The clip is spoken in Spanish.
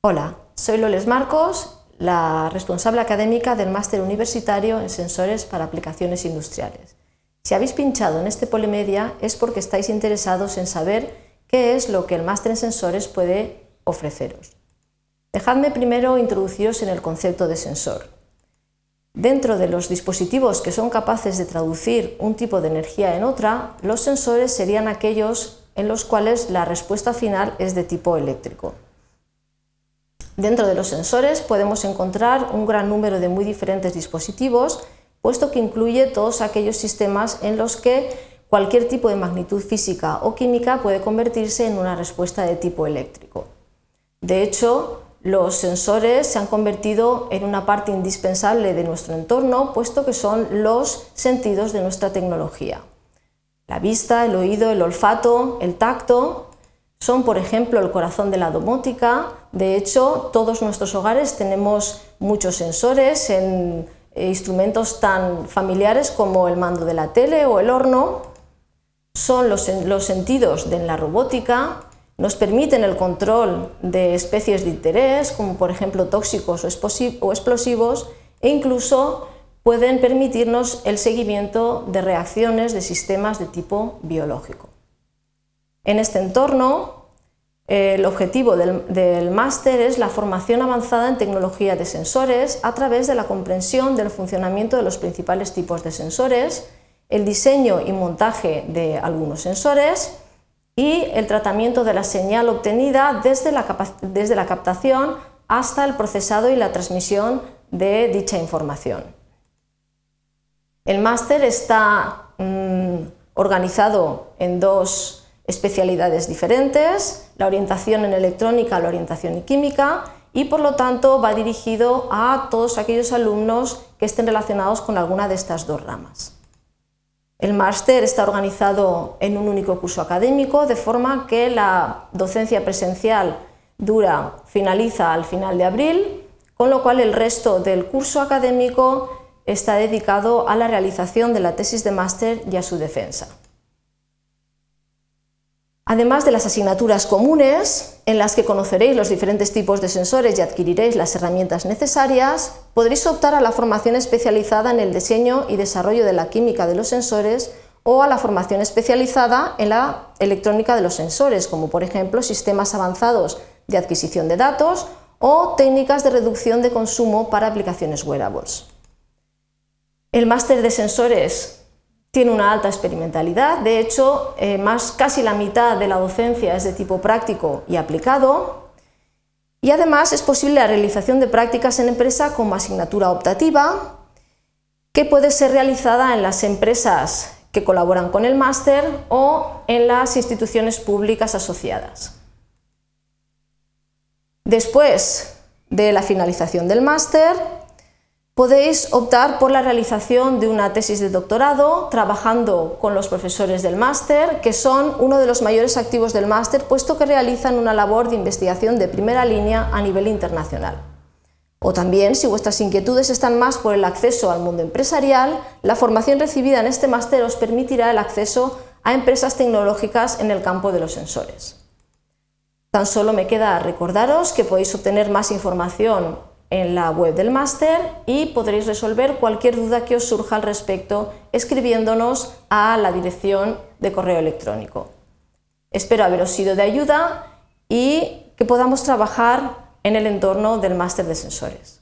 Hola, soy Loles Marcos, la responsable académica del Máster Universitario en Sensores para Aplicaciones Industriales. Si habéis pinchado en este Polimedia es porque estáis interesados en saber qué es lo que el Máster en Sensores puede ofreceros. Dejadme primero introduciros en el concepto de sensor. Dentro de los dispositivos que son capaces de traducir un tipo de energía en otra, los sensores serían aquellos en los cuales la respuesta final es de tipo eléctrico. Dentro de los sensores podemos encontrar un gran número de muy diferentes dispositivos, puesto que incluye todos aquellos sistemas en los que cualquier tipo de magnitud física o química puede convertirse en una respuesta de tipo eléctrico. De hecho, los sensores se han convertido en una parte indispensable de nuestro entorno, puesto que son los sentidos de nuestra tecnología. La vista, el oído, el olfato, el tacto son, por ejemplo, el corazón de la domótica. De hecho, todos nuestros hogares tenemos muchos sensores en eh, instrumentos tan familiares como el mando de la tele o el horno. Son los, los sentidos de la robótica, nos permiten el control de especies de interés, como por ejemplo tóxicos o explosivos, e incluso pueden permitirnos el seguimiento de reacciones de sistemas de tipo biológico. En este entorno, el objetivo del, máster es la formación avanzada en tecnología de sensores a través de la comprensión del funcionamiento de los principales tipos de sensores, el diseño y montaje de algunos sensores, y el tratamiento de la señal obtenida desde la, desde la captación hasta el procesado y la transmisión de dicha información. El máster está mm, organizado en dos especialidades diferentes, la orientación en electrónica, la orientación en química, y por lo tanto va dirigido a todos aquellos alumnos que estén relacionados con alguna de estas dos ramas. El máster está organizado en un único curso académico, de forma que la docencia presencial dura, finaliza al final de abril, con lo cual el resto del curso académico está dedicado a la realización de la tesis de máster y a su defensa. Además de las asignaturas comunes, en las que conoceréis los diferentes tipos de sensores y adquiriréis las herramientas necesarias, podréis optar a la formación especializada en el diseño y desarrollo de la química de los sensores o a la formación especializada en la electrónica de los sensores, como por ejemplo sistemas avanzados de adquisición de datos o técnicas de reducción de consumo para aplicaciones wearables. El máster de sensores tiene una alta experimentalidad, de hecho, eh, más casi la mitad de la docencia es de tipo práctico y aplicado, y además es posible la realización de prácticas en empresa como asignatura optativa, que puede ser realizada en las empresas que colaboran con el máster o en las instituciones públicas asociadas. Después de la finalización del máster, podéis optar por la realización de una tesis de doctorado trabajando con los profesores del máster, que son uno de los mayores activos del máster, puesto que realizan una labor de investigación de primera línea a nivel internacional. O también, si vuestras inquietudes están más por el acceso al mundo empresarial, la formación recibida en este máster os permitirá el acceso a empresas tecnológicas en el campo de los sensores. Tan solo me queda recordaros que podéis obtener más información en la web del máster y podréis resolver cualquier duda que os surja al respecto escribiéndonos a la dirección de correo electrónico. Espero haberos sido de ayuda y que podamos trabajar en el entorno del máster de sensores.